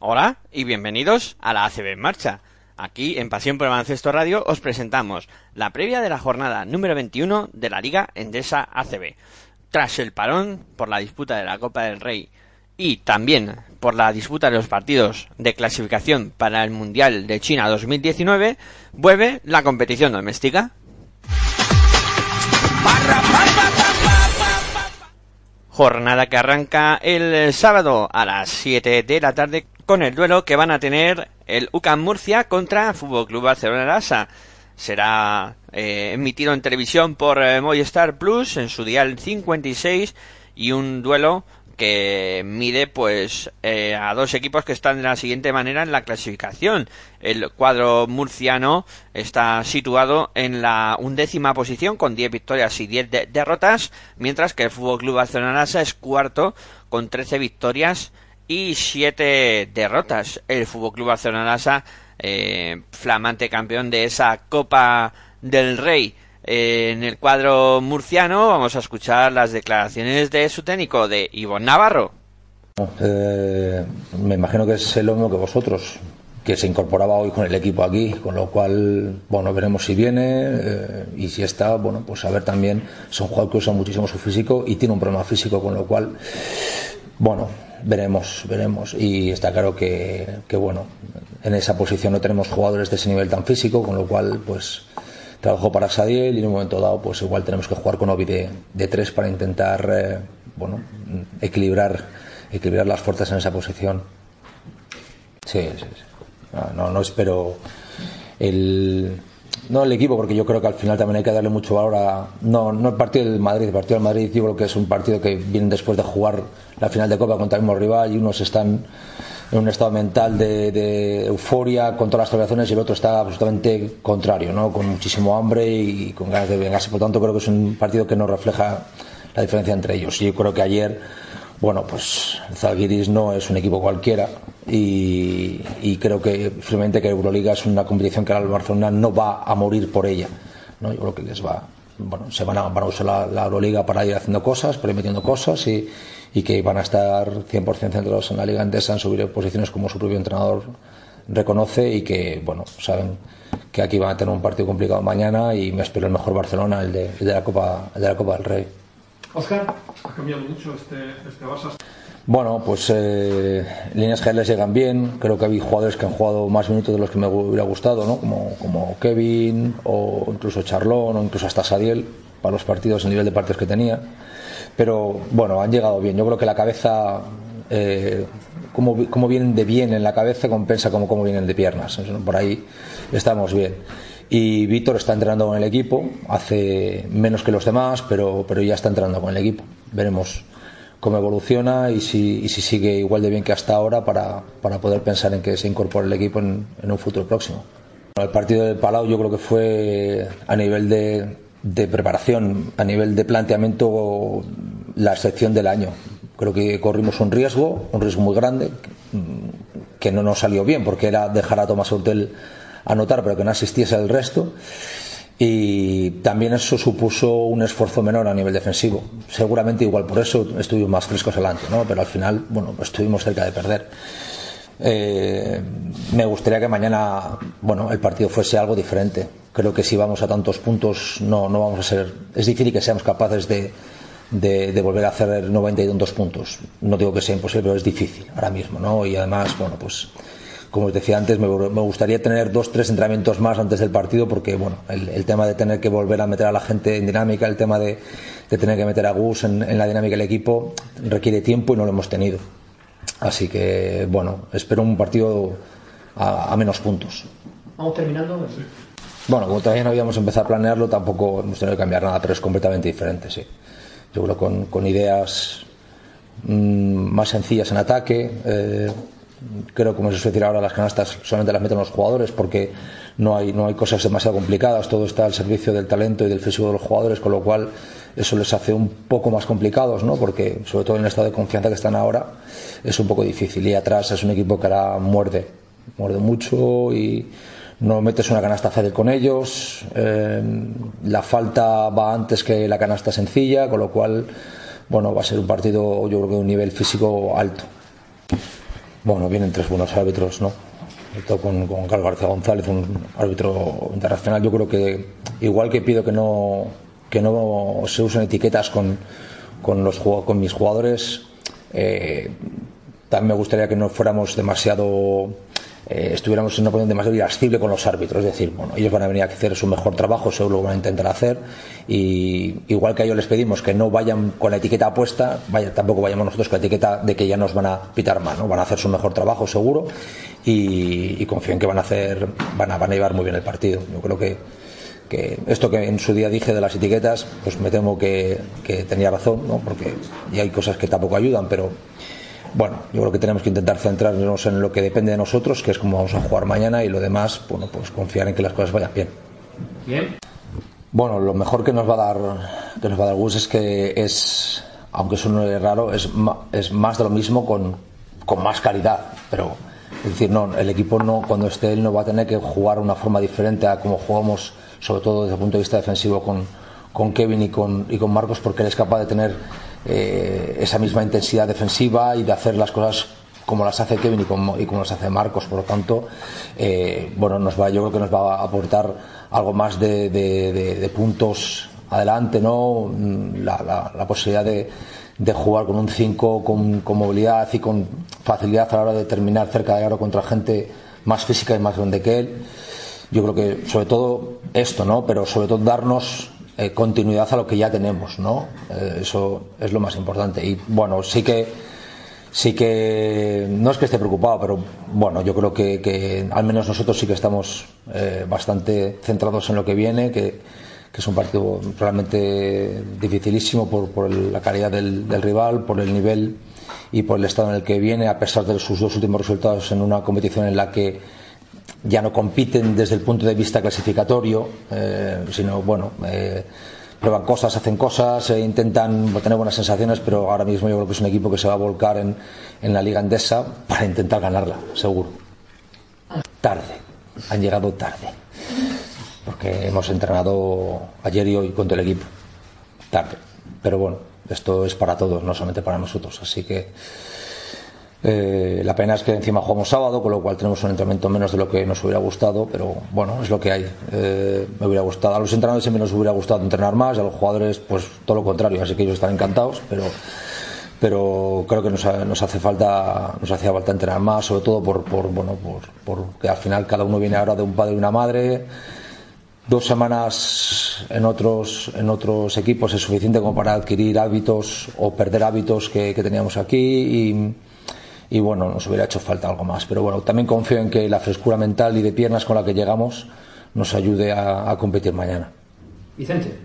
Hola y bienvenidos a la ACB en marcha. Aquí en Pasión por el Baloncesto Radio os presentamos la previa de la jornada número 21 de la Liga Endesa ACB. Tras el parón por la disputa de la Copa del Rey y también por la disputa de los partidos de clasificación para el Mundial de China 2019, vuelve la competición doméstica. Jornada que arranca el sábado a las 7 de la tarde con el duelo que van a tener el UCAM Murcia contra Fútbol Club Barcelona Lassa. Será eh, emitido en televisión por eh, Movistar Plus en su dial 56 y un duelo que mide pues eh, a dos equipos que están de la siguiente manera en la clasificación. El cuadro murciano está situado en la undécima posición con 10 victorias y 10 de- derrotas, mientras que el Fútbol Club Barcelona es cuarto con 13 victorias y 7 derrotas. El Fútbol Club Barcelona Lassa, eh, flamante campeón de esa Copa del Rey. Eh, en el cuadro murciano vamos a escuchar las declaraciones de su técnico, de Ivonne Navarro. Eh, me imagino que es lo mismo que vosotros, que se incorporaba hoy con el equipo aquí, con lo cual, bueno, veremos si viene eh, y si está, bueno, pues a ver también, es un que usa muchísimo su físico y tiene un problema físico, con lo cual, bueno, veremos, veremos. Y está claro que, que, bueno, en esa posición no tenemos jugadores de ese nivel tan físico, con lo cual, pues, trabajo para Sadiel y en un momento dado, pues igual tenemos que jugar con Obi de, de tres para intentar, eh, bueno, equilibrar, equilibrar las fuerzas en esa posición. Sí, sí, sí. No, no, no espero el no el equipo porque yo creo que al final también hay que darle mucho valor a no no el partido del Madrid el partido del Madrid yo creo que es un partido que viene después de jugar la final de Copa contra el mismo rival y unos están en un estado mental de, euforia con todas las celebraciones y el otro está absolutamente contrario no con muchísimo hambre y con ganas de vengarse. Por tanto creo que es un partido que no refleja la diferencia entre ellos. Y yo creo que ayer bueno, pues Zalgiris no es un equipo cualquiera y, y creo que firmemente que Euroliga es una competición que el Barcelona no va a morir por ella. ¿no? Yo creo que les va, bueno, se van a, van a usar la, Euroliga para ir haciendo cosas, para ir metiendo cosas y, y que van a estar 100% centrados en la Liga Endesa, en subir posiciones como su propio entrenador reconoce y que, bueno, saben que aquí van a tener un partido complicado mañana y me espero el mejor Barcelona, el de, el de la, Copa, el de la Copa del Rey. Oscar, ha cambiado mucho este, este Barça. Bueno, pues eh, líneas generales llegan bien. Creo que hay jugadores que han jugado más minutos de los que me hubiera gustado, ¿no? Como, como Kevin o incluso Charlón o incluso hasta Sadiel para los partidos, el nivel de partidos que tenía. Pero bueno, han llegado bien. Yo creo que la cabeza, eh, como, como vienen de bien en la cabeza, compensa como, como vienen de piernas. Por ahí estamos bien y Víctor está entrenando con el equipo, hace menos que los demás, pero, pero ya está entrenando con el equipo. Veremos cómo evoluciona y si, si sigue igual de bien que hasta ahora para, para poder pensar en que se incorpore el equipo en, en un futuro próximo. El partido de Palau yo creo que fue a nivel de, de preparación, a nivel de planteamiento, la excepción del año. Creo que corrimos un riesgo, un riesgo muy grande, que no nos salió bien, porque era dejar a Tomás Hortel anotar, pero que no asistiese el resto. Y también eso supuso un esfuerzo menor a nivel defensivo. Seguramente igual por eso estuvimos más frescos adelante, ¿no? Pero al final, bueno, estuvimos cerca de perder. Eh, me gustaría que mañana, bueno, el partido fuese algo diferente. Creo que si vamos a tantos puntos, no, no vamos a ser. Es difícil que seamos capaces de, de, de volver a hacer 90 y tantos puntos. No digo que sea imposible, pero es difícil ahora mismo, ¿no? Y además, bueno, pues como os decía antes, me, me gustaría tener dos, tres entrenamientos más antes del partido porque, bueno, el, el tema de tener que volver a meter a la gente en dinámica, el tema de, de tener que meter a Gus en, en la dinámica del equipo, requiere tiempo y no lo hemos tenido. Así que, bueno, espero un partido a, a menos puntos. Vamos terminando. Bueno, como todavía no habíamos empezado a planearlo, tampoco hemos tenido que cambiar nada, pero es completamente diferente, sí. Yo creo con, con ideas mm, más sencillas en ataque. eh, creo, como se suele decir ahora, las canastas solamente las meten los jugadores porque no hay, no hay cosas demasiado complicadas, todo está al servicio del talento y del físico de los jugadores, con lo cual eso les hace un poco más complicados, ¿no? porque sobre todo en el estado de confianza que están ahora es un poco difícil. Y atrás es un equipo que ahora muerde, muerde mucho y no metes una canasta fácil con ellos. eh, la falta va antes que la canasta sencilla, con lo cual, bueno, va a ser un partido, yo creo que de un nivel físico alto. Bueno, vienen tres buenos árbitros, ¿no? Con, con Carlos García González, un árbitro internacional. Yo creo que, igual que pido que no, que no se usen etiquetas con, con, los, con mis jugadores, eh, también me gustaría que no fuéramos demasiado eh, estuviéramos no poniendo demasiado irascible con los árbitros, es decir, bueno, ellos van a venir a hacer su mejor trabajo, seguro lo van a intentar hacer, y igual que a ellos les pedimos que no vayan con la etiqueta puesta, vaya, tampoco vayamos nosotros con la etiqueta de que ya nos van a pitar mal, ¿no? van a hacer su mejor trabajo seguro, y, y confío en que van a hacer, van a, van a llevar muy bien el partido. Yo creo que, esto que en su día dije de las etiquetas, pues me temo que, que tenía razón, ¿no? porque ya hay cosas que tampoco ayudan, pero bueno, yo creo que tenemos que intentar centrarnos en lo que depende de nosotros, que es cómo vamos a jugar mañana y lo demás, bueno, pues confiar en que las cosas vayan bien. Bien. Bueno, lo mejor que nos va a dar que nos va a dar Gus es que es, aunque es raro, es, es más de lo mismo con, con más calidad, pero es decir, no, el equipo no cuando esté él no va a tener que jugar una forma diferente a como jugamos, sobre todo desde el punto de vista defensivo con, con Kevin y con, y con Marcos, porque él es capaz de tener eh, esa misma intensidad defensiva y de hacer las cosas como las hace Kevin y como, y como las hace Marcos. Por lo tanto, eh, bueno, nos va, yo creo que nos va a aportar algo más de, de- puntos adelante, ¿no? Mm, La, la- posibilidad de, de jugar con un 5 con, con movilidad y con facilidad a la hora de terminar cerca de aro contra gente más física y más grande que él. Yo creo que sobre todo esto, ¿no? Pero sobre todo darnos eh, continuidad a lo que ya tenemos, ¿no? Eh, eso es lo más importante. Y bueno, sí que sí que no es que esté preocupado, pero bueno, yo creo que, que al menos nosotros sí que estamos eh, bastante centrados en lo que viene, que, que es un partido realmente dificilísimo por, por la calidad del, del rival, por el nivel y por el estado en el que viene, a pesar de sus dos últimos resultados en una competición en la que ya no compiten desde el punto de vista clasificatorio, eh, sino bueno, eh, prueban cosas, hacen cosas, eh, intentan tener buenas sensaciones, pero ahora mismo yo creo que es un equipo que se va a volcar en, en la Liga Endesa para intentar ganarla, seguro. Tarde, han llegado tarde, porque hemos entrenado ayer y hoy con el equipo, tarde, pero bueno, esto es para todos, no solamente para nosotros, así que eh, la pena es que encima jugamos sábado, con lo cual tenemos un entrenamiento menos de lo que nos hubiera gustado, pero bueno, es lo que hay. Eh, me hubiera gustado, a los entrenadores siempre nos hubiera gustado entrenar más, a los jugadores, pues todo lo contrario, así que ellos están encantados, pero pero creo que nos, nos hace falta nos hacía falta entrenar más sobre todo por, por bueno por, por que al final cada uno viene ahora de un padre y una madre dos semanas en otros en otros equipos es suficiente como para adquirir hábitos o perder hábitos que, que teníamos aquí y, y bueno nos hubiera hecho falta algo más. Pero bueno también confío en que la frescura mental y de piernas con la que llegamos nos ayude a, a competir mañana. Vicente.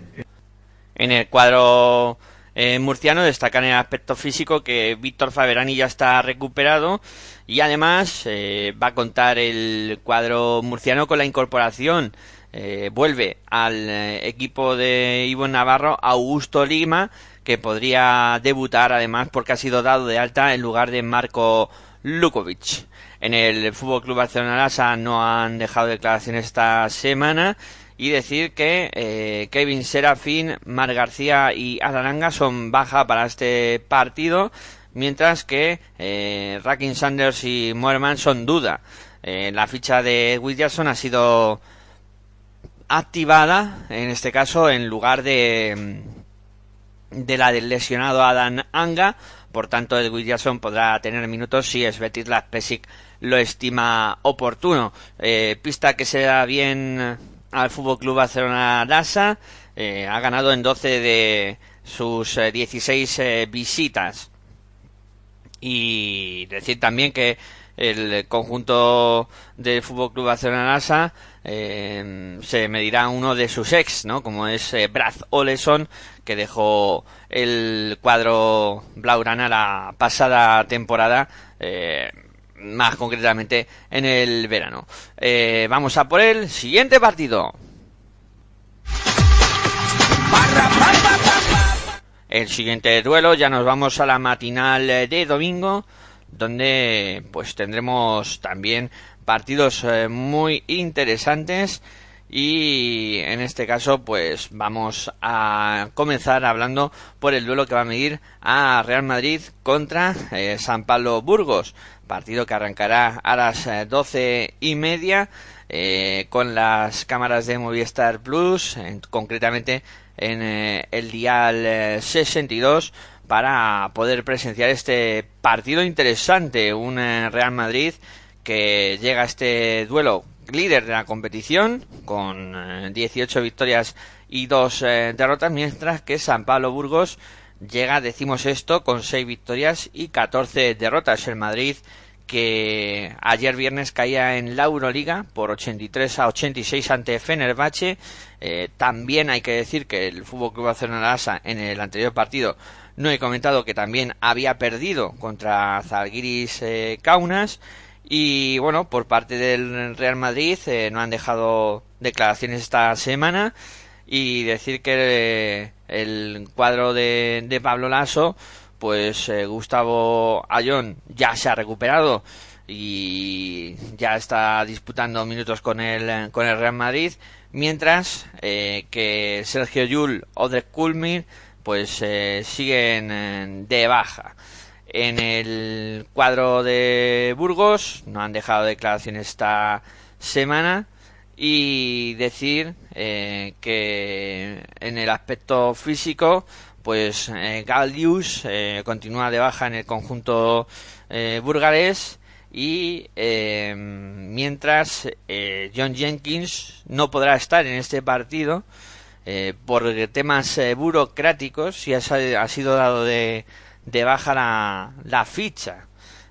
En el cuadro eh, murciano destacan el aspecto físico que Víctor Faberani ya está recuperado y además eh, va a contar el cuadro murciano con la incorporación. Eh, vuelve al eh, equipo de Ivo Navarro Augusto Lima que podría debutar además porque ha sido dado de alta en lugar de Marco Lukovic. En el Fútbol Club Barcelona no han dejado declaraciones esta semana y decir que eh, Kevin Serafín, Mar García y Adaranga son baja para este partido, mientras que eh, Sanders y Moerman son duda. Eh, la ficha de Williamson ha sido activada, en este caso, en lugar de, de la del lesionado Adam Anga, por tanto Ed Williamson podrá tener minutos si Svetislav Pesic lo estima oportuno. Eh, pista que se da bien al Fútbol Club Barcelona Lassa, eh, ha ganado en 12 de sus eh, 16 eh, visitas. Y decir también que el conjunto del Fútbol Club Barcelona Lassa eh, se medirá uno de sus ex, ¿no? Como es eh, Brad Oleson, que dejó el cuadro blaugrana la pasada temporada. Eh, más concretamente en el verano. Vamos a por el siguiente partido. El siguiente duelo ya nos vamos a la matinal de domingo donde pues tendremos también partidos eh, muy interesantes. Y en este caso pues vamos a comenzar hablando por el duelo que va a medir a Real Madrid contra eh, San Pablo Burgos. Partido que arrancará a las eh, doce y media con las cámaras de Movistar Plus en- concretamente en el dial eh, 62 para poder presenciar este partido interesante. Un Real Madrid que llega a este duelo líder de la competición con eh, 18 victorias y 2 derrotas, mientras que San Pablo Burgos llega decimosexto con 6 victorias y 14 derrotas. El Madrid que ayer viernes caía en la Euroliga por 83 a 86 ante Fenerbahce. Eh, también hay que decir que el Fútbol Club Barcelona en el anterior partido no he comentado que también había perdido contra Zalgiris eh, Kaunas y bueno, por parte del Real Madrid eh, no han dejado declaraciones esta semana y decir que eh, el cuadro de, de Pablo Lasso, pues eh, Gustavo Ayón ya se ha recuperado y ya está disputando minutos con el, con el Real Madrid, mientras eh, que Sergio Yul o de Kulmir pues siguen de baja. En el cuadro de Burgos no han dejado declaraciones esta semana y decir eh, que en el aspecto físico pues eh, Galdius eh, continúa de baja en el conjunto eh, burgalés y eh, mientras eh, John Jenkins no podrá estar en este partido por temas burocráticos y ha, ha sido dado de, de baja la, ficha.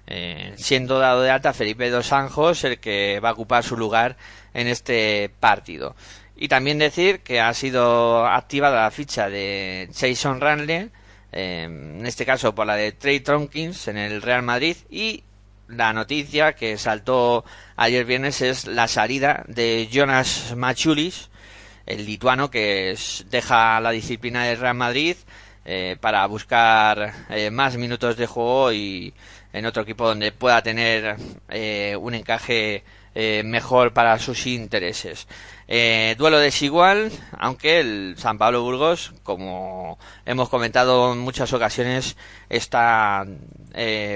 Eh, siendo dado de alta Felipe Dos Anjos el que va a ocupar su lugar en este partido. Y también decir que ha sido activada la ficha de Jason Ranley eh, en este caso por la de Trey Tompkins en el Real Madrid. Y la noticia que saltó ayer viernes es la salida de Jonas Machulis el lituano que deja la disciplina del Real Madrid eh, para buscar eh, más minutos de juego y en otro equipo donde pueda tener eh, un encaje eh, mejor para sus intereses. Duelo desigual, aunque el San Pablo Burgos, como hemos comentado en muchas ocasiones, está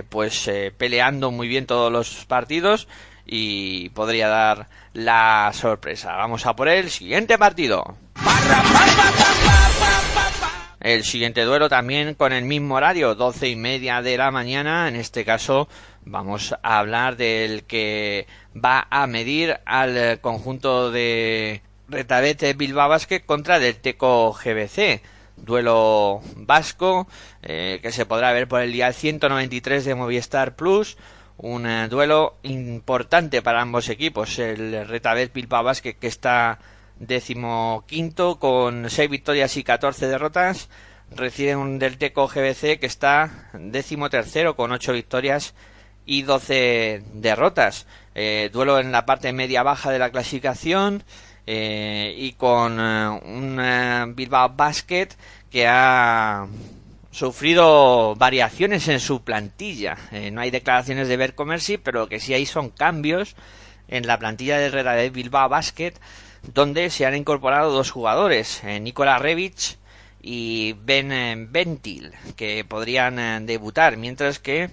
pues peleando muy bien todos los partidos y podría dar la sorpresa. Vamos a por el siguiente partido. El siguiente duelo también con el mismo horario, doce y media de la mañana. En este caso vamos a hablar del que va a medir al eh, conjunto de Retabete Bilbao Basket contra del Teco GBC. Duelo vasco eh, que se podrá ver por el día 193 de Movistar Plus. Un eh, duelo importante para ambos equipos. El Retabet Bilbao Basket que está décimo quinto con seis victorias y 14 derrotas recibe un del Teco GBC que está décimo tercero con ocho victorias y 12 derrotas Eh, duelo en la parte media baja de la clasificación eh, y con eh, un eh, Bilbao Basket que ha sufrido variaciones en su plantilla. No hay declaraciones de Bercomersi, pero lo que sí hay son cambios en la plantilla de Real de Bilbao Basket, donde se han incorporado dos jugadores, eh, Nikola Revic y Ben eh, Ventil, que podrían eh, debutar, mientras que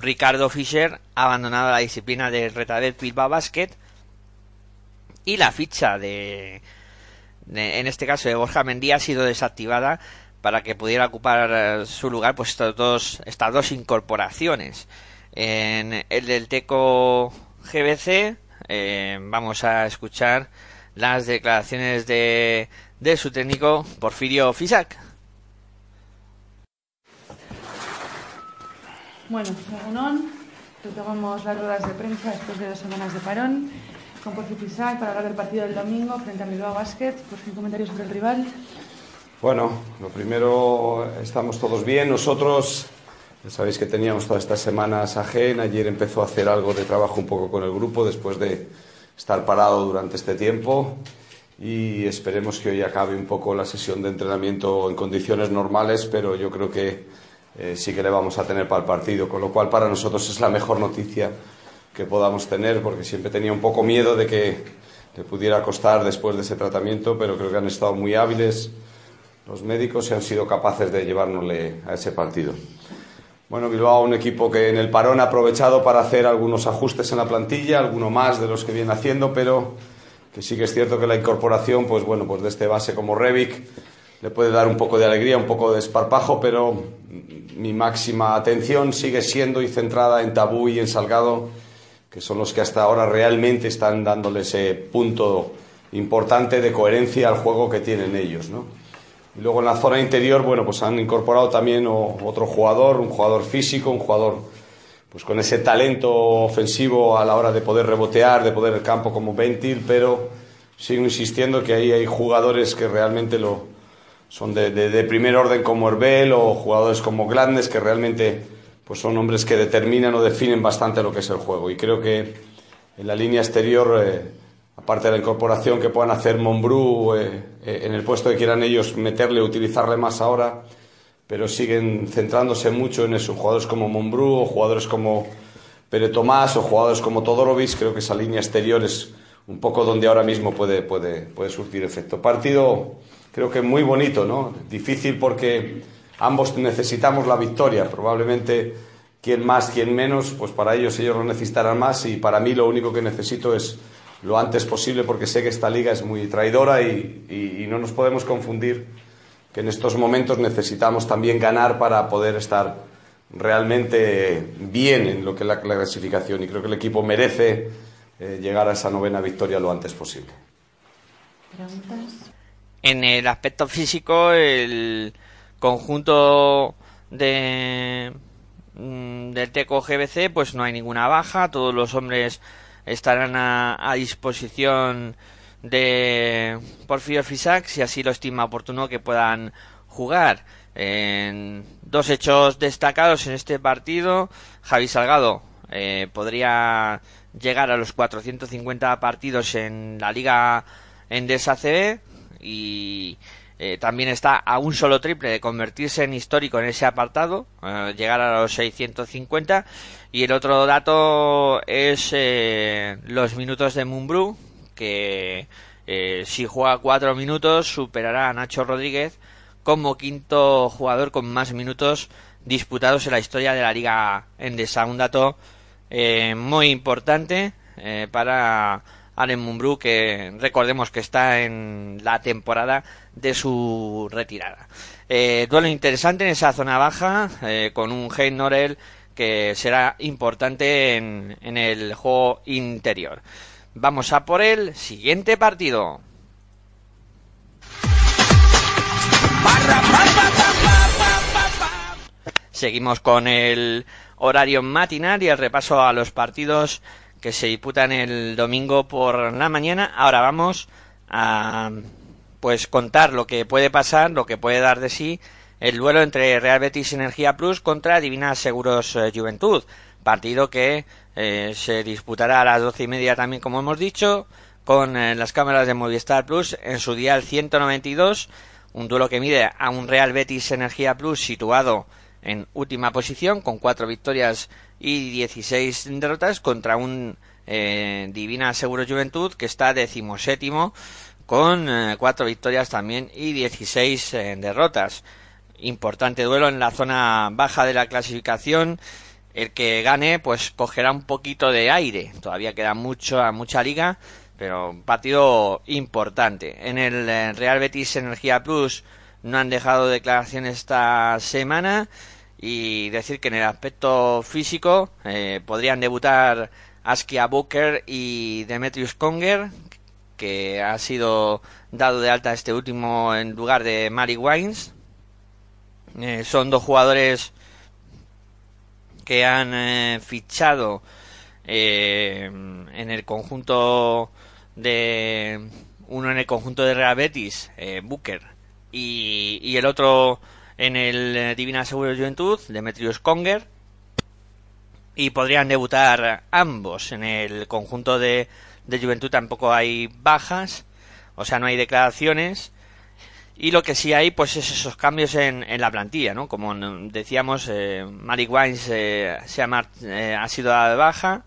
Ricardo Fischer ha abandonado la disciplina de Retadet Bilbao Basket y la ficha de, en este caso de Borja Mendía ha sido desactivada para que pudiera ocupar su lugar pues dos, estas dos incorporaciones. En el del Teco GBC eh, vamos a escuchar las declaraciones de, de su técnico Porfirio Fisac. Bueno, Egunon, retomamos las ruedas de prensa después de dos semanas de parón con Porfirio Fisac para hablar del partido del domingo frente a Bilbao Basket. Por fin, comentarios sobre el rival. Bueno, lo primero, estamos todos bien. Nosotros, sabéis que teníamos todas estas semanas ajena. Ayer empezó a hacer algo de trabajo un poco con el grupo después de estar parado durante este tiempo. Y esperemos que hoy acabe un poco la sesión de entrenamiento en condiciones normales, pero yo creo que eh, sí que le vamos a tener para el partido. Con lo cual, para nosotros es la mejor noticia que podamos tener, porque siempre tenía un poco miedo de que le pudiera costar después de ese tratamiento, pero creo que han estado muy hábiles los médicos y han sido capaces de llevárnosle a ese partido. Bueno, Bilbao, un equipo que en el parón ha aprovechado para hacer algunos ajustes en la plantilla, alguno más de los que viene haciendo, pero que sí que es cierto que la incorporación, pues bueno, pues de este base como Revic le puede dar un poco de alegría, un poco de esparpajo, pero mi máxima atención sigue siendo y centrada en Tabú y en Salgado, que son los que hasta ahora realmente están dándole ese punto importante de coherencia al juego que tienen ellos, ¿no? Y luego en la zona interior, bueno, pues han incorporado también otro jugador, un jugador físico, un jugador pues con ese talento ofensivo a la hora de poder rebotear, de poder el campo como Ventil, pero sigo insistiendo que ahí hay jugadores que realmente lo son de, de- de primer orden como Herbel o jugadores como Gladness que realmente pues son hombres que determinan o definen bastante lo que es el juego. Y creo que en la línea exterior, eh, aparte de la incorporación que puedan hacer Monbrú eh, eh, en el puesto que quieran ellos meterle, utilizarle más ahora, pero siguen centrándose mucho en eso. Jugadores como Monbrú o jugadores como Pere Tomás o jugadores como Todorovic, creo que esa línea exterior es un poco donde ahora mismo puede, puede, puede surtir efecto. Partido creo que muy bonito, ¿no? Difícil porque ambos necesitamos la victoria. Probablemente quien más, quien menos, pues para ellos ellos lo necesitarán más y para mí lo único que necesito es lo antes posible porque sé que esta liga es muy traidora y, y- y no nos podemos confundir que en estos momentos necesitamos también ganar para poder estar realmente bien en lo que es la clasificación y creo que el equipo merece eh, llegar a esa novena victoria lo antes posible. ¿Preguntas? En el aspecto físico, el conjunto de mm, del Teco GBC, pues no hay ninguna baja, todos los hombres estarán a, disposición de Porfirio Fisac si así lo estima oportuno que puedan jugar. En dos hechos destacados en este partido, Javi Salgado eh, podría llegar a los 450 partidos en la Liga Endesa CB y eh, también está a un solo triple de convertirse en histórico en ese apartado, eh, llegar a los 650. Y el otro dato es eh, los minutos de Mumbrú, que si juega cuatro minutos superará a Nacho Rodríguez como quinto jugador con más minutos disputados en la historia de la Liga Endesa. Un dato muy importante para Allen Mumbrú, que recordemos que está en la temporada de su retirada. Eh, duelo interesante en esa zona baja, eh, con un Hein Norel que será importante en, en el juego interior. Vamos a por el siguiente partido. Seguimos con el horario matinal y el repaso a los partidos que se disputan el domingo por la mañana. Ahora vamos a pues contar lo que puede pasar, lo que puede dar de sí el duelo entre Real Betis Energía Plus contra Divina Seguros eh, Juventud. Partido que eh, se disputará a las doce y media también, como hemos dicho, con eh, las cámaras de Movistar Plus en su dial 192. Un duelo que mide a un Real Betis Energía Plus situado en última posición con cuatro victorias y 16 derrotas contra un eh, Divina Seguro Juventud que está decimoséptimo con eh, cuatro victorias también y 16 eh, derrotas. Importante duelo en la zona baja de la clasificación. El que gane, pues cogerá un poquito de aire. Todavía queda mucho, mucha liga, pero un partido importante. En el eh, Real Betis Energía Plus, no han dejado declaraciones esta semana y decir que en el aspecto físico eh, podrían debutar Askia Booker y Demetrius Conger, que ha sido dado de alta este último en lugar de Mary Wines. Eh, son dos jugadores que han eh, fichado eh, en el conjunto de uno en el conjunto de Real Betis, Booker, y, el otro en el Divina Seguro Juventud, Demetrius Conger, y podrían debutar ambos en el conjunto de, de Juventud. Tampoco hay bajas, o sea, no hay declaraciones. Y lo que sí hay, pues es esos cambios en, en la plantilla, ¿no? Como decíamos, eh, Mary Wines eh, se ha, eh, ha sido dada de baja.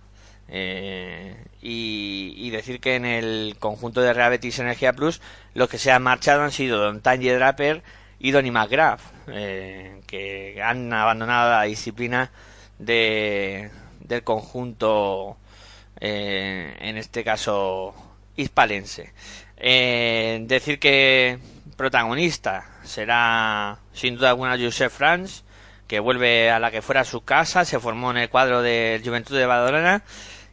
eh, y, y decir que en el conjunto de Real Betis Energía Plus los que se han marchado han sido Don Tanje Draper y Donny McGrath, eh, que han abandonado la disciplina de, del conjunto, eh, en este caso hispalense. Eh, decir que protagonista será sin duda alguna Josep Franz, que vuelve a la que fuera su casa, se formó en el cuadro del Juventud de Badalona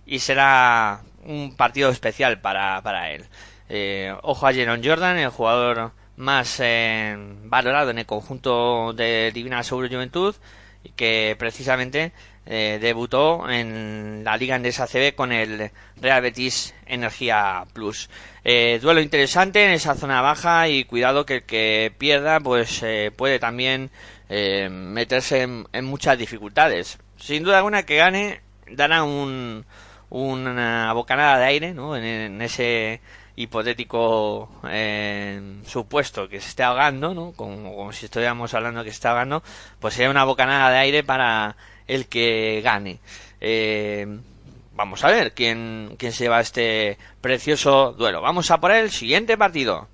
y será un partido especial para, para él. Eh, ojo a Jeron Jordan, el jugador más eh, valorado en el conjunto de Divina Seguro Juventud y que precisamente eh, debutó en la Liga Endesa CB con el Real Betis Energía Plus. Eh, duelo interesante en esa zona baja y cuidado que el que pierda pues eh, puede también eh, meterse en, muchas dificultades. Sin duda alguna que gane dará un, una bocanada de aire ¿no? en ese hipotético eh, supuesto que se esté ahogando, ¿no? Como, si estuviéramos hablando que se está ahogando, pues sería una bocanada de aire para el que gane. Eh, vamos a ver quién, quién se lleva este precioso duelo. Vamos a por el siguiente partido.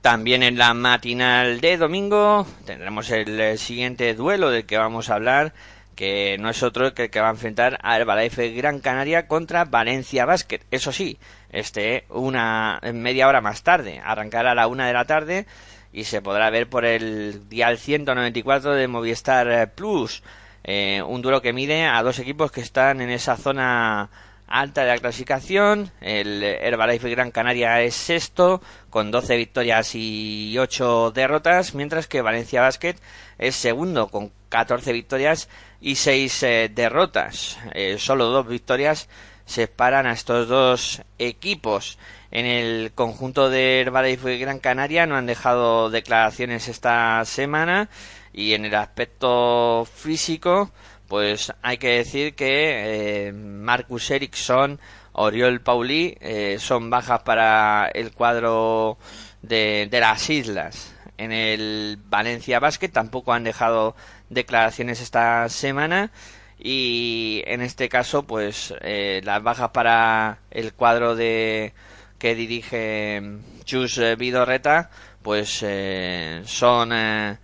También en la matinal de domingo tendremos el, siguiente duelo del que vamos a hablar, que no es otro que el que va a enfrentar a Herbalife Gran Canaria contra Valencia Basket. Eso sí, este una media hora más tarde, arrancará a la una de la tarde y se podrá ver por el dial 194 de Movistar eh, Plus. Eh, un duelo que mide a dos equipos que están en esa zona alta de la clasificación. El Herbalife Gran Canaria es sexto con 12 victorias y 8 derrotas, mientras que Valencia Basket es segundo con 14 victorias y 6 eh, derrotas. Eh, solo dos victorias separan a estos dos equipos. En el conjunto de Herbalife Gran Canaria no han dejado declaraciones esta semana y en el aspecto físico pues hay que decir que eh, Marcus Ericsson, Oriol Pauli eh, son bajas para el cuadro de, de las islas. En el Valencia Basket tampoco han dejado declaraciones esta semana y en este caso pues eh, las bajas para el cuadro de que dirige Chus eh, Vidorreta pues eh, son eh,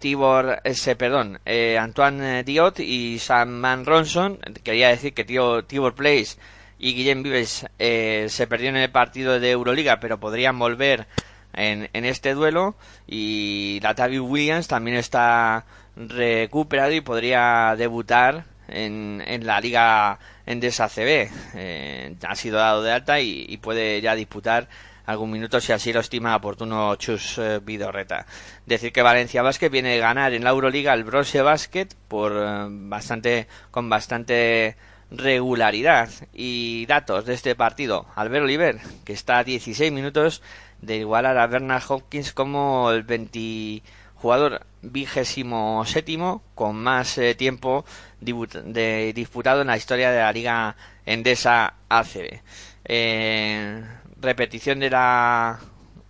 Tibor, ese, perdón, eh, Antoine eh, Diot y Sam Van Ronson. Quería decir que tío, Tibor Place y Guillem Vives eh, se perdieron en el partido de Euroliga, pero podrían volver en, en este duelo. Y Latavius Williams también está recuperado y podría debutar en, en la Liga Endesa CB. Eh, ha sido dado de alta y, puede ya disputar algún minuto si así lo estima oportuno Chus eh, Vidorreta. Decir que Valencia Basket viene de ganar en la Euroliga el Bronce Basket por eh, bastante con bastante regularidad y datos de este partido. Albert Oliver, que está a 16 minutos de igualar a Bernard Hopkins como el 20 jugador vigésimo séptimo con más eh, tiempo de disputado en la historia de la Liga Endesa ACB. Eh, repetición de la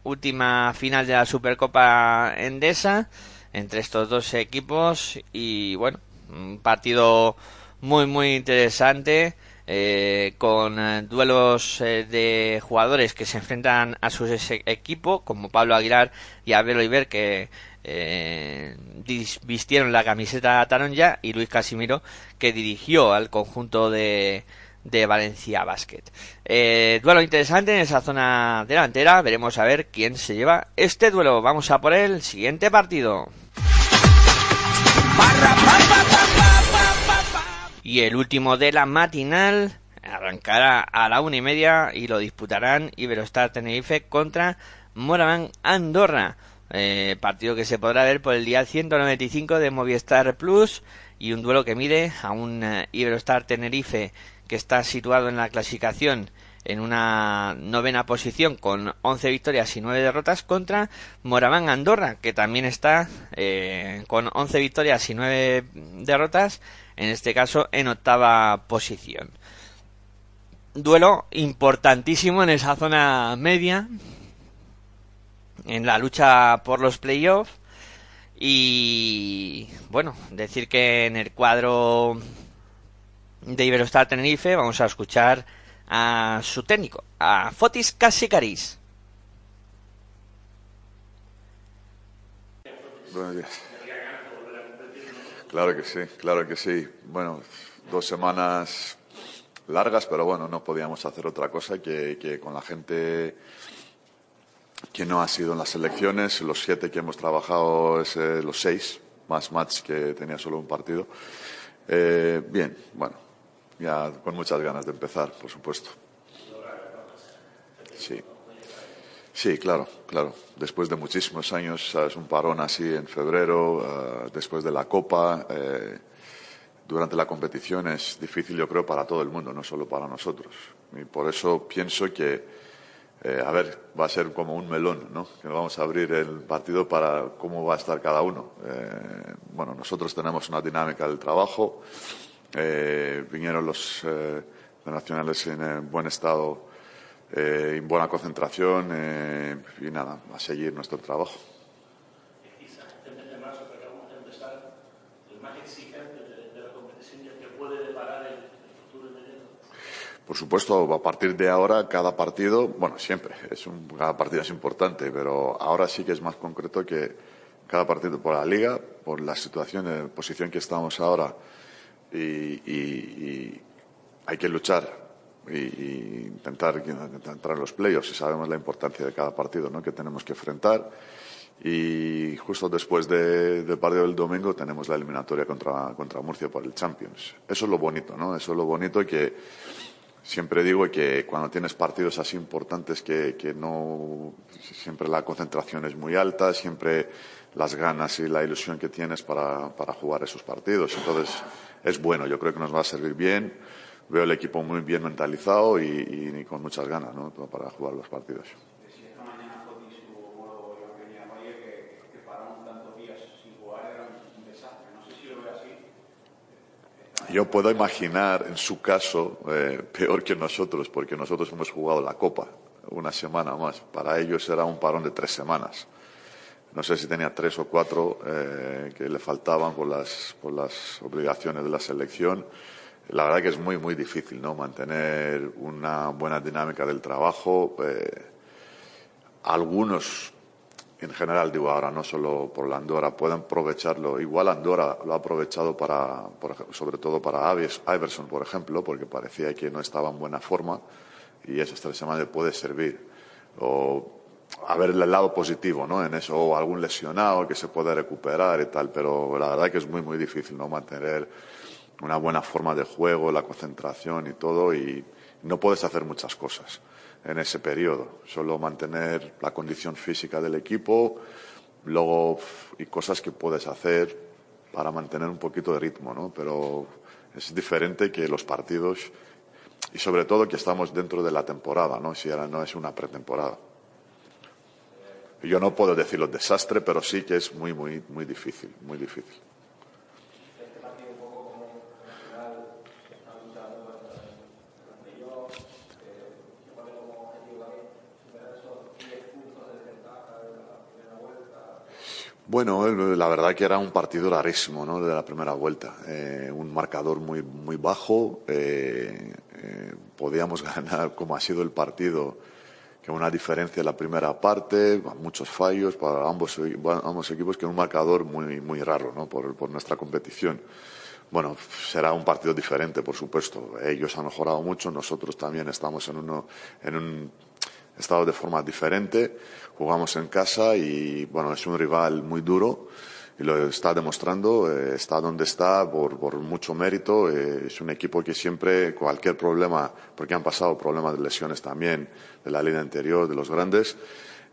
última final de la Supercopa Endesa entre estos dos equipos y bueno, un partido muy muy interesante eh, con eh, duelos eh, de jugadores que se enfrentan a su equipo como Pablo Aguilar y Abel Oliver que vistieron la camiseta taronja y Luis Casimiro que dirigió al conjunto de de Valencia Basket. Duelo interesante en esa zona delantera. Veremos a ver quién se lleva este duelo. Vamos a por el siguiente partido. Y el último de la matinal arrancará a la una y media y lo disputarán Iberostar Tenerife contra Moraván Andorra. Eh, partido que se podrá ver por el día 195 de Movistar Plus y un duelo que mide a un eh, Iberostar Tenerife que está situado en la clasificación en una novena posición con 11 victorias y 9 derrotas contra Moraván Andorra que también está eh, con 11 victorias y 9 derrotas en este caso en octava posición duelo importantísimo en esa zona media en la lucha por los playoffs y bueno, decir que en el cuadro de Iberostar Tenerife vamos a escuchar a su técnico, a Fotis Casikaris. Buenos días. Claro que sí, claro que sí. Bueno, dos semanas largas, pero bueno, no podíamos hacer otra cosa que, que con la gente que no ha sido en las elecciones, los siete que hemos trabajado es los seis, más match que tenía solo un partido. Eh, bien, bueno, ya con muchas ganas de empezar, por supuesto. Sí. Sí, claro, claro. Después de muchísimos años, ¿sabes? un parón así en febrero, eh, después de la Copa, eh, durante la competición es difícil, yo creo, para todo el mundo, no solo para nosotros. Y por eso pienso que eh, a ver, va a ser como un melón, ¿no? Que vamos a abrir el partido para cómo va a estar cada uno. Eh, bueno, nosotros tenemos una dinámica del trabajo. Eh, vinieron los nacionales en buen estado, eh, en buena concentración eh, y nada, a seguir nuestro trabajo. Por supuesto, a partir de ahora, cada partido, bueno, siempre, es un, cada partido es importante, pero ahora sí que es más concreto que cada partido por la liga, por la situación, la posición que estamos ahora, y hay que luchar y, y intentar, entrar en los playoffs y sabemos la importancia de cada partido ¿no? que tenemos que enfrentar. Y justo después de, del partido del domingo tenemos la eliminatoria contra, contra Murcia por el Champions. Eso es lo bonito, ¿no? Eso es lo bonito que siempre digo que cuando tienes partidos así importantes que, que no siempre la concentración es muy alta, siempre las ganas y la ilusión que tienes para, para jugar esos partidos. Entonces es bueno, yo creo que nos va a servir bien. Veo el equipo muy bien mentalizado y, y, y con muchas ganas ¿no? para jugar los partidos. Yo puedo imaginar, en su caso, eh, peor que nosotros, porque nosotros hemos jugado la Copa una semana más. Para ellos era un parón de tres semanas. No sé si tenía tres o cuatro eh, que le faltaban por las, por las obligaciones de la selección. La verdad que es muy, muy difícil ¿no? mantener una buena dinámica del trabajo. Eh, algunos en general, digo ahora, no solo por la Andorra, pueden aprovecharlo. Igual Andorra lo ha aprovechado para, por, sobre todo para Iverson, por ejemplo, porque parecía que no estaba en buena forma y esas tres semanas le puede servir. O a ver el lado positivo, ¿no? En eso, o algún lesionado que se puede recuperar y tal, pero la verdad que es muy, muy difícil, ¿no? Mantener una buena forma de juego, la concentración y todo, y no puedes hacer muchas cosas en ese periodo. Solo mantener la condición física del equipo, luego y cosas que puedes hacer para mantener un poquito de ritmo, ¿no? Pero es diferente que los partidos y sobre todo que estamos dentro de la temporada, ¿no? Si ahora no es una pretemporada. Yo no puedo decirlo desastre, pero sí que es muy, muy, muy difícil, muy difícil. Bueno, la verdad que era un partido rarísimo, ¿no? De la primera vuelta, eh, un marcador muy muy bajo. Eh, eh, podíamos ganar como ha sido el partido, que una diferencia en la primera parte, muchos fallos para ambos ambos equipos, que un marcador muy muy raro, ¿no? Por, por nuestra competición. bueno, será un partido diferente, por supuesto. Ellos han mejorado mucho, nosotros también estamos en, uno, en un estado de forma diferente. Jugamos en casa y, bueno, es un rival muy duro y lo está demostrando, eh, está donde está por, por mucho mérito. eh, es un equipo que siempre, cualquier problema, porque han pasado problemas de lesiones también de la línea anterior, de los grandes,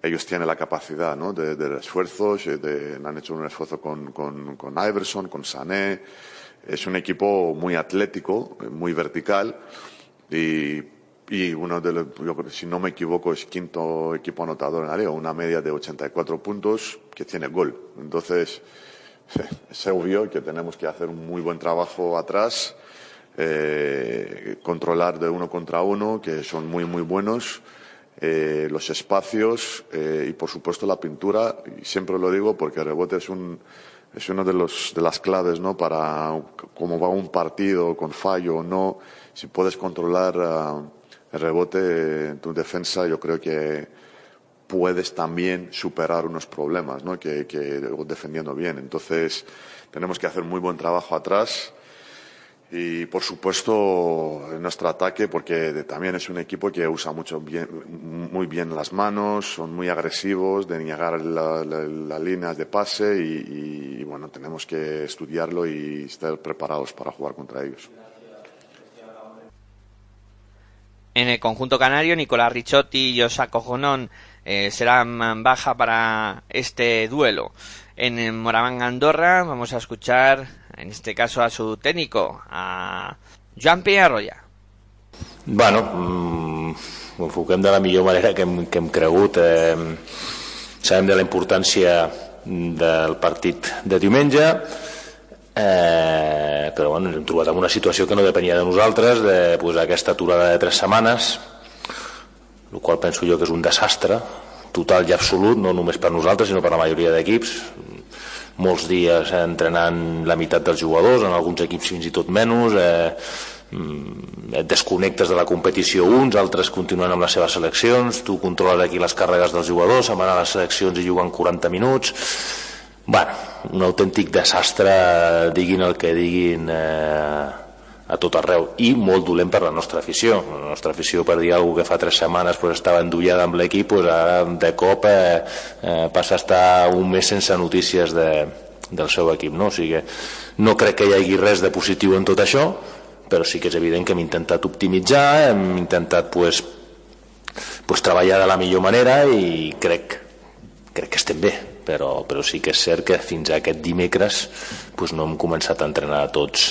ellos tienen la capacidad ¿no? de, de esfuerzos, eh, de- han hecho un esfuerzo con, con, con Iverson, con Sané. Es un equipo muy atlético, muy vertical y, y uno de los, yo creo, si no me equivoco, es quinto equipo anotador en liga, una media de 84 puntos que tiene gol. Entonces, es obvio que tenemos que hacer un muy buen trabajo atrás, eh, controlar de uno contra uno, que son muy, muy buenos, eh, los espacios eh, y, por supuesto, la pintura. Y siempre lo digo porque el rebote es un es una de, los, de las claves ¿no? para cómo va un partido con fallo o no. Si puedes controlar ah, el rebote en tu defensa, yo creo que puedes también superar unos problemas ¿no? que, que defendiendo bien. Entonces, tenemos que hacer muy buen trabajo atrás. Y por supuesto en nuestro ataque, porque también es un equipo que usa mucho bien- muy bien las manos, son muy agresivos de llegar la, la- la línea de pase y, y, bueno, tenemos que estudiarlo y estar preparados para jugar contra ellos. En el conjunto canario, Nicolás Ricciotti y Osako Jonón eh, serán baja para este duelo. En Moraván Andorra vamos a escuchar, en este caso, a su técnico, a Joan Arroya. Bueno, mm, ho enfoquem de la millor manera que hem, que hem cregut. Eh, sabem de la importància del partit de diumenge, eh, però bueno, ens hem trobat en una situació que no depenia de nosaltres, de pues, aquesta aturada de tres setmanes, el qual penso jo que és un desastre total i absolut, no només per nosaltres, sinó per la majoria d'equips. Molts dies entrenant la meitat dels jugadors, en alguns equips fins i tot menys, eh, mm, et desconnectes de la competició uns, altres continuen amb les seves seleccions, tu controles aquí les càrregues dels jugadors, se'n van a les seleccions i juguen 40 minuts. Bueno, un autèntic desastre, diguin el que diguin eh, a tot arreu i molt dolent per la nostra afició la nostra afició per dir alguna que fa tres setmanes pues, estava endollada amb l'equip pues, ara de cop eh, eh, passa a estar un mes sense notícies de, del seu equip no? o sigui que no crec que hi hagi res de positiu en tot això però sí que és evident que hem intentat optimitzar hem intentat pues, pues, treballar de la millor manera i crec, crec que estem bé però, però sí que és cert que fins a aquest dimecres pues, no hem començat a entrenar tots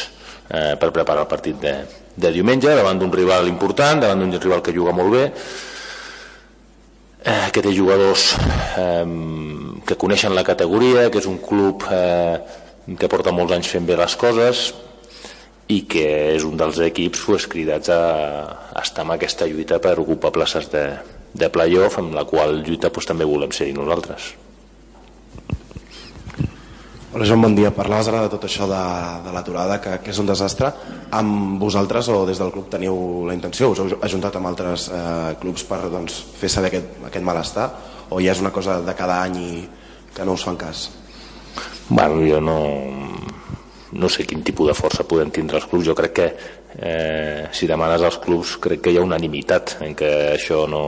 eh, per preparar el partit de, de diumenge davant d'un rival important, davant d'un rival que juga molt bé eh, que té jugadors eh, que coneixen la categoria, que és un club eh, que porta molts anys fent bé les coses i que és un dels equips pues, cridats a, a estar en aquesta lluita per ocupar places de, de playoff amb la qual lluita pues, també volem ser nosaltres. Hola Joan, bon dia. Parlaves ara de tot això de, de l'aturada, que, que és un desastre. Amb vosaltres o des del club teniu la intenció, us heu ajuntat amb altres eh, clubs per doncs, fer saber aquest, aquest malestar o ja és una cosa de cada any i que no us fan cas? Bueno, jo no, no sé quin tipus de força podem tindre els clubs. Jo crec que eh, si demanes als clubs crec que hi ha unanimitat en que això no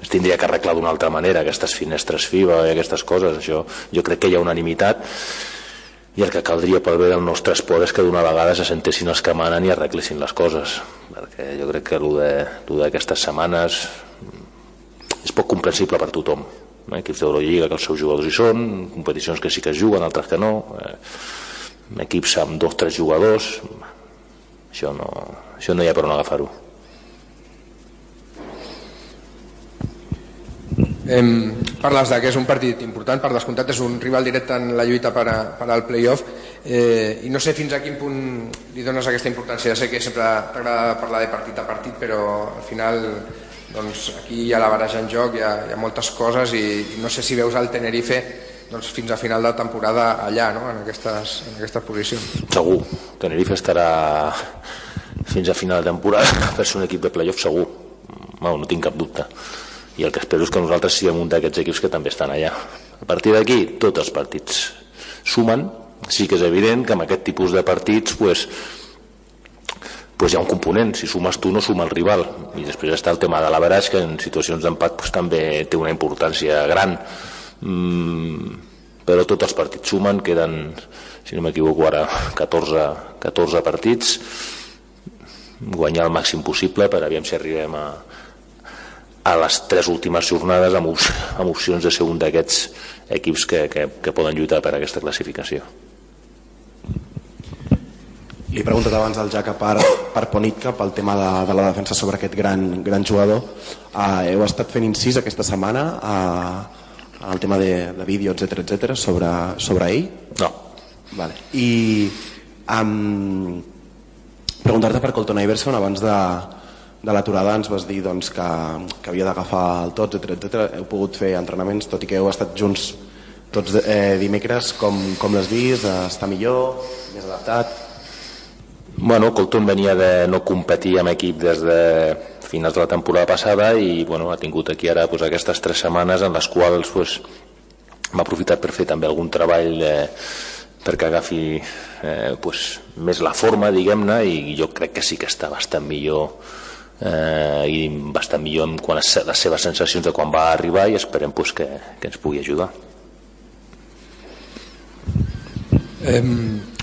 es tindria que arreglar d'una altra manera, aquestes finestres FIBA i aquestes coses. Això, jo crec que hi ha unanimitat i el que caldria pel bé del nostre esport és que d'una vegada se sentessin els que manen i arreglessin les coses perquè jo crec que el d'aquestes setmanes és poc comprensible per tothom eh? equips d'Eurolliga que els seus jugadors hi són competicions que sí que es juguen, altres que no eh, equips amb dos o tres jugadors això no, això no hi ha per on agafar-ho Em, parles de que és un partit important, per descomptat és un rival directe en la lluita per, a, per al playoff. Eh, i no sé fins a quin punt li dones aquesta importància, ja sé que sempre t'agrada parlar de partit a partit però al final doncs, aquí hi ha la baraja en joc, hi ha, hi ha moltes coses i, i no sé si veus el Tenerife doncs, fins a final de temporada allà, no? en, aquestes, en aquestes posicions. Segur, Tenerife estarà fins a final de temporada per ser un equip de playoff segur, no, no tinc cap dubte i el que espero és que nosaltres siguem un d'aquests equips que també estan allà. A partir d'aquí, tots els partits sumen. Sí que és evident que amb aquest tipus de partits pues, pues hi ha un component, si sumes tu no suma el rival. I després està el tema de l'average que en situacions d'empat pues, també té una importància gran. Mm, però tots els partits sumen queden, si no m'equivoco ara 14, 14 partits. Guanyar el màxim possible per aviam si arribem a, a les tres últimes jornades amb, amb opcions de ser un d'aquests equips que, que, que poden lluitar per aquesta classificació. Li he preguntat abans al Jaca per, per Ponitka pel tema de, de la defensa sobre aquest gran, gran jugador. Uh, heu estat fent incís aquesta setmana uh, al tema de, de vídeo, etc etc sobre, sobre ell? No. Vale. I um, preguntar-te per Colton Iverson abans de, de l'aturada ens vas dir doncs, que, que havia d'agafar el tot, etc etc. Heu pogut fer entrenaments, tot i que heu estat junts tots eh, dimecres, com, com l'has vist? Està millor? Més adaptat? Bueno, Colton venia de no competir amb equip des de finals de la temporada passada i bueno, ha tingut aquí ara pues, aquestes tres setmanes en les quals pues, m'ha aprofitat per fer també algun treball eh, perquè agafi eh, pues, més la forma, diguem-ne, i jo crec que sí que està bastant millor eh, i bastant millor en quan les, les seves sensacions de quan va arribar i esperem pues, que, que ens pugui ajudar. Eh,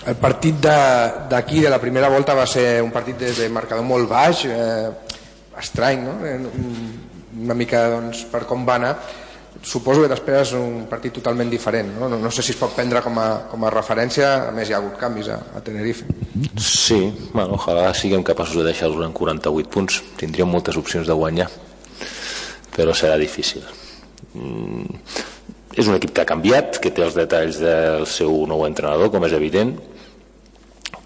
el partit d'aquí, de, de la primera volta, va ser un partit de, de marcador molt baix, eh, estrany, no? Eh, una mica doncs, per com va anar. Suposo que és un partit totalment diferent. No? No, no sé si es pot prendre com a, com a referència, a més hi ha hagut canvis a, a Tenerife. Sí, bueno, ojalà siguem capaços de deixar-los en 48 punts. Tindríem moltes opcions de guanyar, però serà difícil. Mm, és un equip que ha canviat, que té els detalls del seu nou entrenador, com és evident,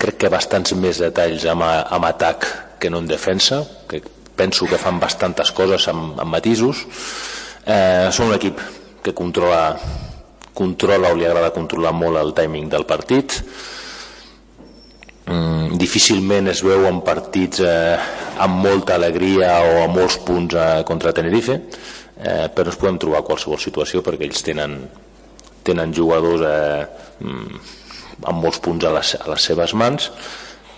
crec que bastants més detalls amb, amb atac que no en defensa que penso que fan bastantes coses amb, amb matisos eh, són un equip que controla controla o li agrada controlar molt el timing del partit. Mm, difícilment es veu en partits eh, amb molta alegria o amb molts punts eh, contra Tenerife eh, però ens podem trobar qualsevol situació perquè ells tenen, tenen jugadors eh, mm, amb molts punts a les, a les seves mans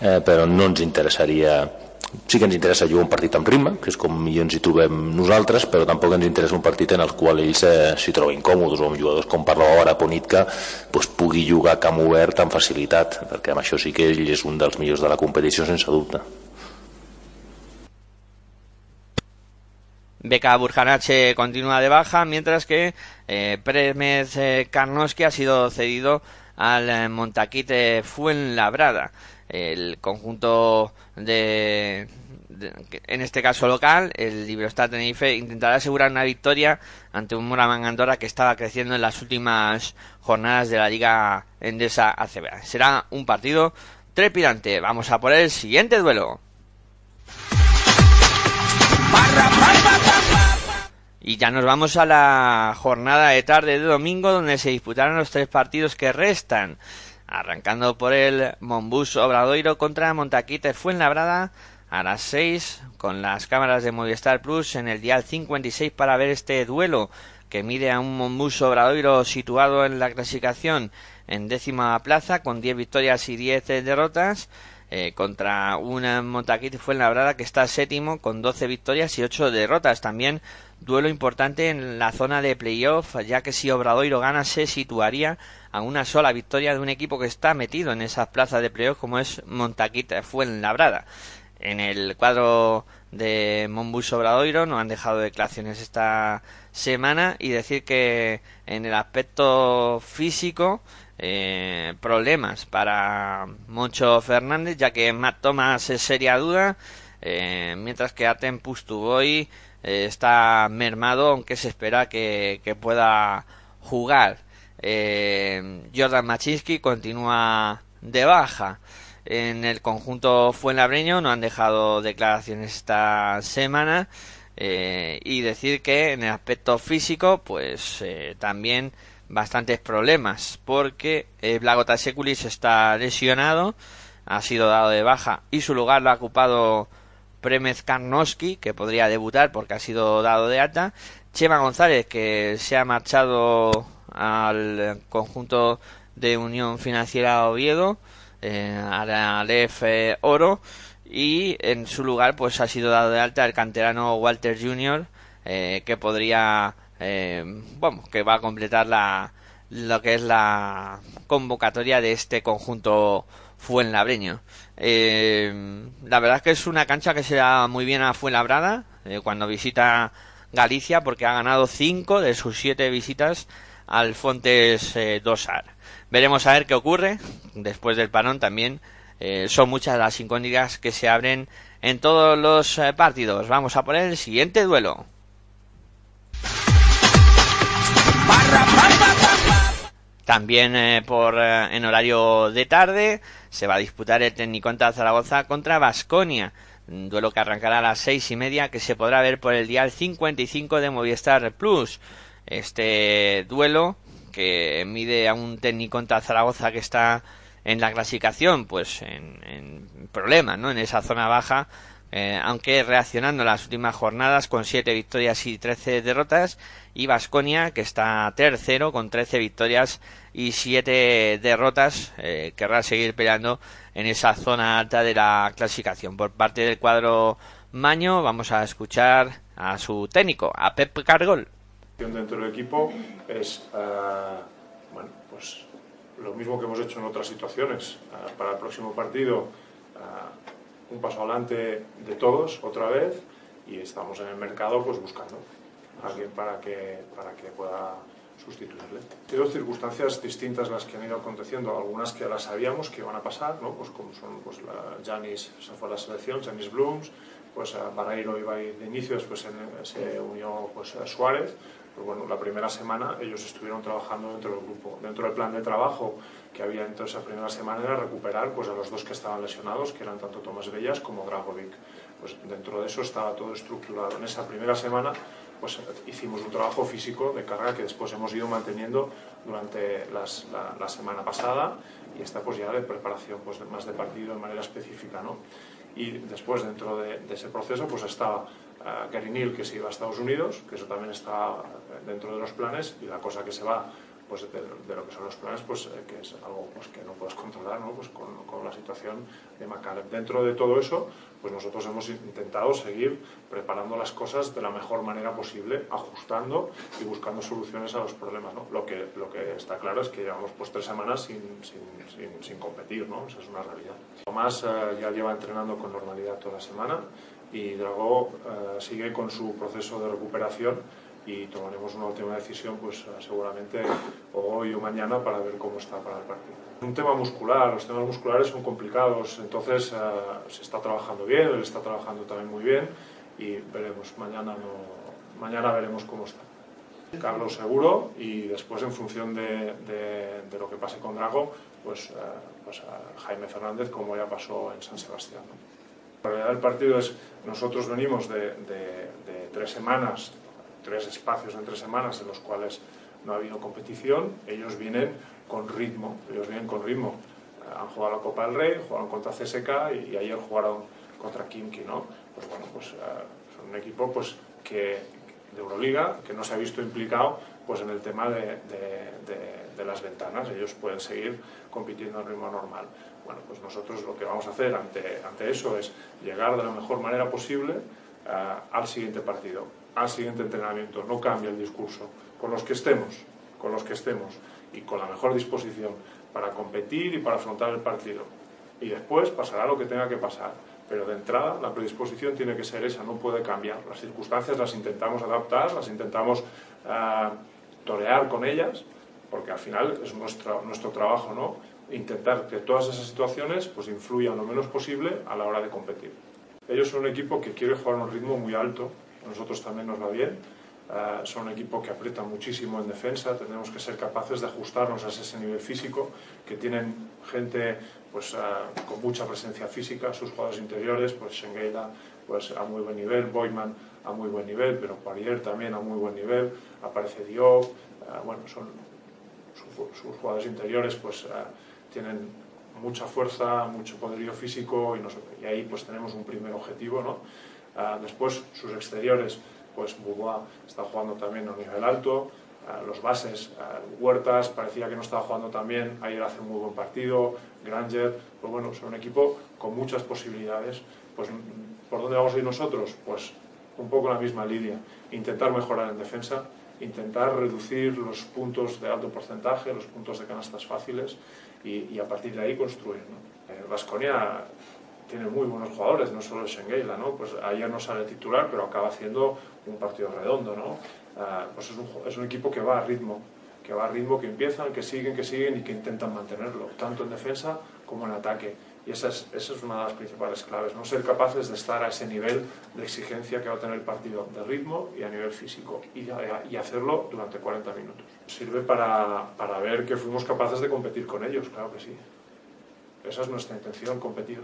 eh, però no ens interessaria sí que ens interessa jugar un partit amb ritme que és com millor ens hi trobem nosaltres però tampoc ens interessa un partit en el qual ells eh, s'hi troben còmodes o amb jugadors com parlava ara Ponitka doncs pugui jugar camp obert amb facilitat perquè amb això sí que ell és un dels millors de la competició sense dubte Beca Burjanache continúa de baja, mientras que eh, Prémez eh, Karnowski ha sido cedido al eh, Montaquite Fuenlabrada. El conjunto de, en este caso local, el Libertad Tenerife intentará asegurar una victoria ante un Moraman Andorra que estaba creciendo en las últimas jornadas de la Liga Endesa ACB. Será un partido trepidante. Vamos a por el siguiente duelo. Y ya nos vamos a la jornada de tarde de domingo donde se disputarán los tres partidos que restan. Arrancando por el Monbus Obradoiro contra Montaquite Fuenlabrada a las 6 con las cámaras de Movistar Plus en el dial 56 para ver este duelo que mide a un Monbus Obradoiro situado en la clasificación en décima plaza con 10 victorias y 10 derrotas eh, contra una Montaquite Fuenlabrada que está séptimo con 12 victorias y 8 derrotas. También duelo importante en la zona de playoff, ya que si Obradoiro gana se situaría a una sola victoria de un equipo que está metido en esas plazas de playoff como es Montaquite Fuenlabrada. En el cuadro de Monbus Obradoiro no han dejado declaraciones esta semana y decir que en el aspecto físico eh, problemas para Moncho Fernández ya que Matt Thomas es seria duda eh, mientras que Atem Pustuboy eh, está mermado, aunque se espera que, que pueda jugar. Eh, Jordan Machinsky continúa de baja. En el conjunto Fuenlabreño no han dejado declaraciones esta semana. Eh, y decir que en el aspecto físico, pues también bastantes problemas, porque eh, Blago Tasekulis está lesionado, ha sido dado de baja y su lugar lo ha ocupado Premez Karnowski, que podría debutar porque ha sido dado de alta, Chema González, que se ha marchado al conjunto de Unión Financiera Oviedo, eh, Aralef eh, Oro, y en su lugar pues ha sido dado de alta el canterano Walter Jr., eh, que podría, eh, bueno, que va a completar la, lo que es la convocatoria de este conjunto fuenlabreño. Eh, la verdad es que es una cancha que se da muy bien a Fuenlabrada eh, cuando visita Galicia porque ha ganado cinco de sus siete visitas al Fontes eh, Dosar. Veremos a ver qué ocurre después del parón también. eh, son muchas las incógnitas que se abren en todos los partidos. Vamos a poner el siguiente duelo. También eh, por eh, en horario de tarde se va a disputar el Tecniconta Zaragoza contra Basconia. Un duelo que arrancará a las seis y media que se podrá ver por el dial 55 de Movistar Plus. Este duelo que mide a un Tecniconta Zaragoza que está en la clasificación, pues en, en problemas, ¿no? En esa zona baja, eh, aunque reaccionando las últimas jornadas con siete victorias y 13 derrotas, y Vasconia, que está tercero con 13 victorias y siete derrotas, eh, querrá seguir peleando en esa zona alta de la clasificación. Por parte del cuadro Maño, vamos a escuchar a su técnico, a Pep Cargol. dentro del equipo es eh, bueno, pues lo mismo que hemos hecho en otras situaciones. Eh, para el próximo partido, eh, un paso adelante de todos otra vez y estamos en el mercado pues buscando a alguien para que, para que pueda sustituirle. Hay dos circunstancias distintas las que han ido aconteciendo, algunas que las sabíamos que iban a pasar, ¿no? pues como son pues, la Janis, se fue la selección, Janis Blooms, pues a Barreiro iba a ir de inicio, después se unió pues, a Suárez, pues bueno, la primera semana ellos estuvieron trabajando dentro del grupo. Dentro del plan de trabajo que había dentro de esa primera semana era recuperar pues, a los dos que estaban lesionados, que eran tanto Tomás Bellas como Dragovic. Pues dentro de eso estaba todo estructurado. En esa primera semana pues, hicimos un trabajo físico de carga que después hemos ido manteniendo durante las- la, la semana pasada y esta pues ya de preparación pues, más de partido de manera específica. ¿no? Y después dentro de, de ese proceso pues estaba eh, Gary Neal que se iba a Estados Unidos, que eso también está dentro de los planes y la cosa que se va pues de, lo que son los planes pues eh, que es algo pues, que no puedes controlar ¿no? Pues con, con la situación de McCallum. Dentro de todo eso pues nosotros hemos intentado seguir preparando las cosas de la mejor manera posible, ajustando y buscando soluciones a los problemas. Lo, que, lo que está claro es que llevamos pues tres semanas sin, sin, sin, sin competir, ¿no? esa es una realidad. Tomás eh, ya lleva entrenando con normalidad toda la semana y Dragó eh, sigue con su proceso de recuperación y tomaremos una última decisión pues eh, seguramente hoy o mañana para ver cómo está para el partido. Un tema muscular, los temas musculares son complicados, entonces eh, se está trabajando bien, él está trabajando también muy bien y veremos, mañana, no, mañana veremos cómo está. Carlos seguro y después en función de, de- de lo que pase con Drago, pues, pues a Jaime Fernández como ya pasó en San Sebastián. ¿no? La realidad del partido es, nosotros venimos de, de- de tres semanas, tres espacios en tres semanas en los cuales no ha habido competición, ellos vienen con ritmo, ellos vienen con ritmo. Eh, Han jugado la Copa del Rey, jugaron contra CSK y, y ayer jugaron contra Kimki, ¿no? Pues bueno, pues eh, son un equipo pues que de Euroliga que no se ha visto implicado pues en el tema de, de- las ventanas. Ellos pueden seguir compitiendo al ritmo normal. Bueno, pues nosotros lo que vamos a hacer ante, ante eso es llegar de la mejor manera posible eh, al siguiente partido, al siguiente entrenamiento. No cambia el discurso. Con los que estemos, con los que estemos y con la mejor disposición para competir y para afrontar el partido. Y después pasará lo que tenga que pasar. Pero de entrada la predisposición tiene que ser esa, no puede cambiar. Las circunstancias las intentamos adaptar, las intentamos ah, torear con ellas, porque al final es nuestro, nuestro trabajo, ¿no? Intentar que todas esas situaciones pues, influyan lo menos posible a la hora de competir. Ellos son un equipo que quiere jugar un ritmo muy alto, a nosotros también nos va bien. Ah, son un equipo que aprieta muchísimo en defensa, tenemos que ser capaces de ajustarnos a ese nivel físico, que tienen gente pues, ah, con mucha presencia física, sus jugadores interiores, pues Schengeila pues, a muy buen nivel, Boyman a muy buen nivel, pero Poirier también a muy buen nivel, aparece Diop, ah, bueno, son su- sus jugadores interiores pues ah, tienen mucha fuerza, mucho poderío físico y, y ahí pues tenemos un primer objetivo, ¿no? Ah, después sus exteriores, pues Boubois está jugando también a un nivel alto, eh, los bases. Eh, Huertas parecía que no estaba jugando tan bien, ayer hace un muy buen partido, Granger, pues bueno, son un equipo con muchas posibilidades. Pues, ¿Por dónde vamos a ir nosotros? Pues un poco la misma línea, intentar mejorar en defensa, intentar reducir los puntos de alto porcentaje, los puntos de canastas fáciles y, a partir de ahí construir. Vasconia tiene muy buenos jugadores, no solo Schengeila, ¿no? Pues ayer no sale titular, pero acaba haciendo un partido redondo, ¿no? Uh, pues es un, es un, equipo que va a ritmo, que va a ritmo, que empiezan, que siguen, que siguen y que intentan mantenerlo, tanto en defensa como en ataque. Y esa es, una de las principales claves, no ser capaces de estar a ese nivel de exigencia que va a tener el partido de ritmo y a nivel físico, y, hacerlo durante 40 minutos. Sirve para, para ver que fuimos capaces de competir con ellos, claro que sí. Esa es nuestra intención, competir.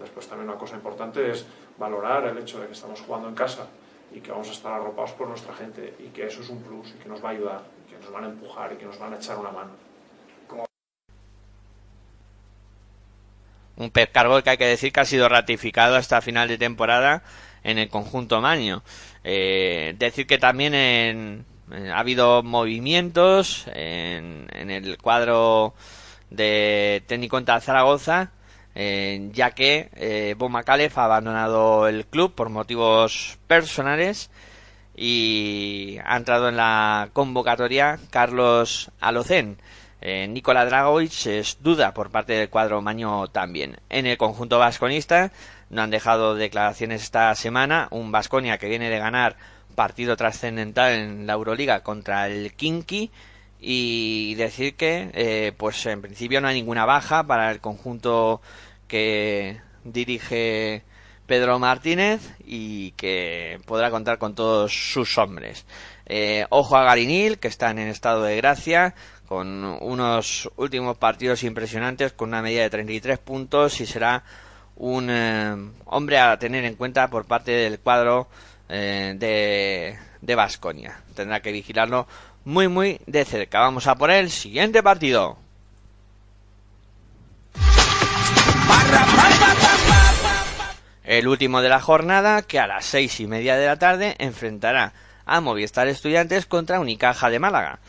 Después también una cosa importante es valorar el hecho de que estamos jugando en casa y que vamos a estar arropados por nuestra gente y que eso es un plus y que nos va a ayudar, y que nos van a empujar y que nos van a echar una mano. Un Pep Cargol que hay que decir que ha sido ratificado hasta final de temporada en el conjunto Maño. Eh, decir que también en, en, ha habido movimientos en, en el cuadro de técnico en Zaragoza eh, ya que eh, Bo Macalef ha abandonado el club por motivos personales y ha entrado en la convocatoria Carlos Alocén. Eh, Nikola Dragovic es duda por parte del cuadro maño también. En el conjunto vasconista no han dejado declaraciones esta semana. Un Vasconia que viene de ganar partido trascendental en la Euroliga contra el Kinky y decir que eh, pues en principio no hay ninguna baja para el conjunto que dirige Pedro Martínez y que podrá contar con todos sus hombres. Eh, ojo a Garinil, que está en estado de gracia, con unos últimos partidos impresionantes, con una media de 33 puntos y será un eh, hombre a tener en cuenta por parte del cuadro eh, de Vasconia. Tendrá que vigilarlo muy muy de cerca. Vamos a por el siguiente partido. El último de la jornada, que a las seis y media de la tarde enfrentará a Movistar Estudiantes contra Unicaja de Málaga.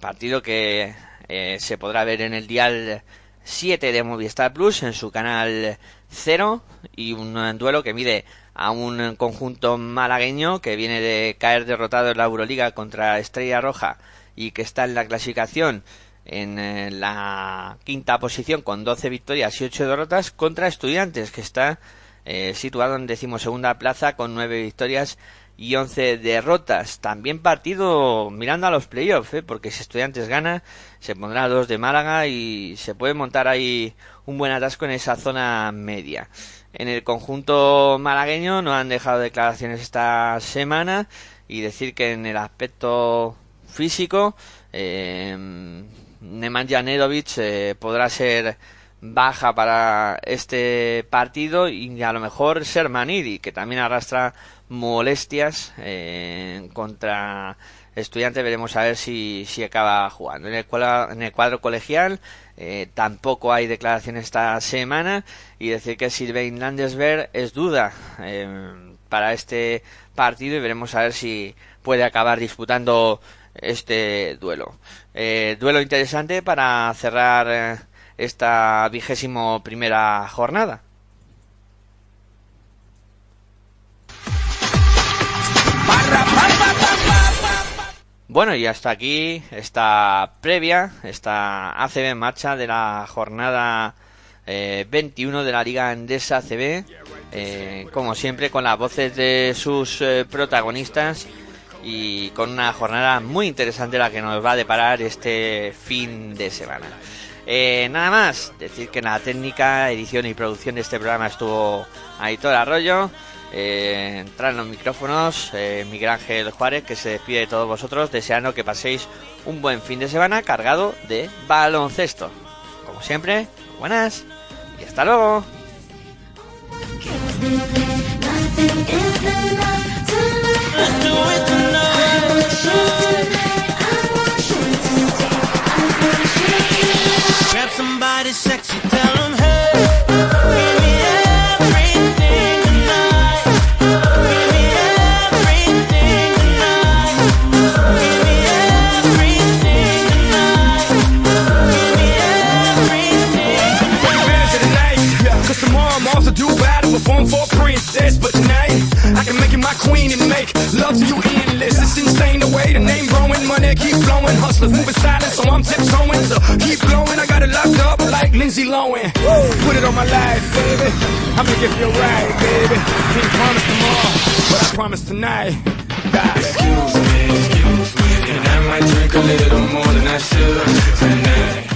Partido que eh, se podrá ver en el dial 7 de Movistar Plus en su canal 0 y un duelo que mide a un conjunto malagueño que viene de caer derrotado en la Euroliga contra Estrella Roja y que está en la clasificación en eh, la quinta posición con 12 victorias y 8 derrotas contra Estudiantes que está eh, situado en decimosegunda plaza con 9 victorias y 11 derrotas. También partido mirando a los playoffs, ¿eh? porque si Estudiantes gana se pondrá a dos de Málaga y se puede montar ahí un buen atasco en esa zona media. En el conjunto malagueño no han dejado declaraciones esta semana y decir que en el aspecto físico eh, Nemanja Nedovic eh, podrá ser baja para este partido y a lo mejor Sermanidi que también arrastra molestias eh, contra estudiante veremos a ver si, si acaba jugando en el cuadro, en el cuadro colegial eh, tampoco hay declaraciones esta semana y decir que Sylvain Landesberg es duda eh, para este partido y veremos a ver si puede acabar disputando este duelo. Eh, duelo interesante para cerrar eh, esta vigésimo primera jornada. Bueno, y hasta aquí esta previa, esta ACB en marcha de la jornada eh, 21 de la Liga Endesa ACB, eh, como siempre con las voces de sus eh, protagonistas y con una jornada muy interesante la que nos va a deparar este fin de semana. Eh, nada más, decir que en la técnica, edición y producción de este programa estuvo Aitor Arroyo. Eh, entrar en los micrófonos eh, Miguel Ángel Juárez, que se despide de todos vosotros, deseando que paséis un buen fin de semana cargado de baloncesto. Como siempre, buenas y hasta luego. sexy, tell hey, give me everything tonight. Give me everything tonight. Give me everything tonight. Give me everything tonight. Tomorrow I'm do battle, perform for a princess. But tonight, I can make you my queen keep flowing, hustlers moving silent, so I'm tiptoeing. So keep blowing, I got it locked up like Lindsay Lohan. Put it on my life, baby. I'ma give you a ride, baby. Can't promise tomorrow, but I promise tonight. Excuse me, excuse me, and I might drink a little more than I should tonight.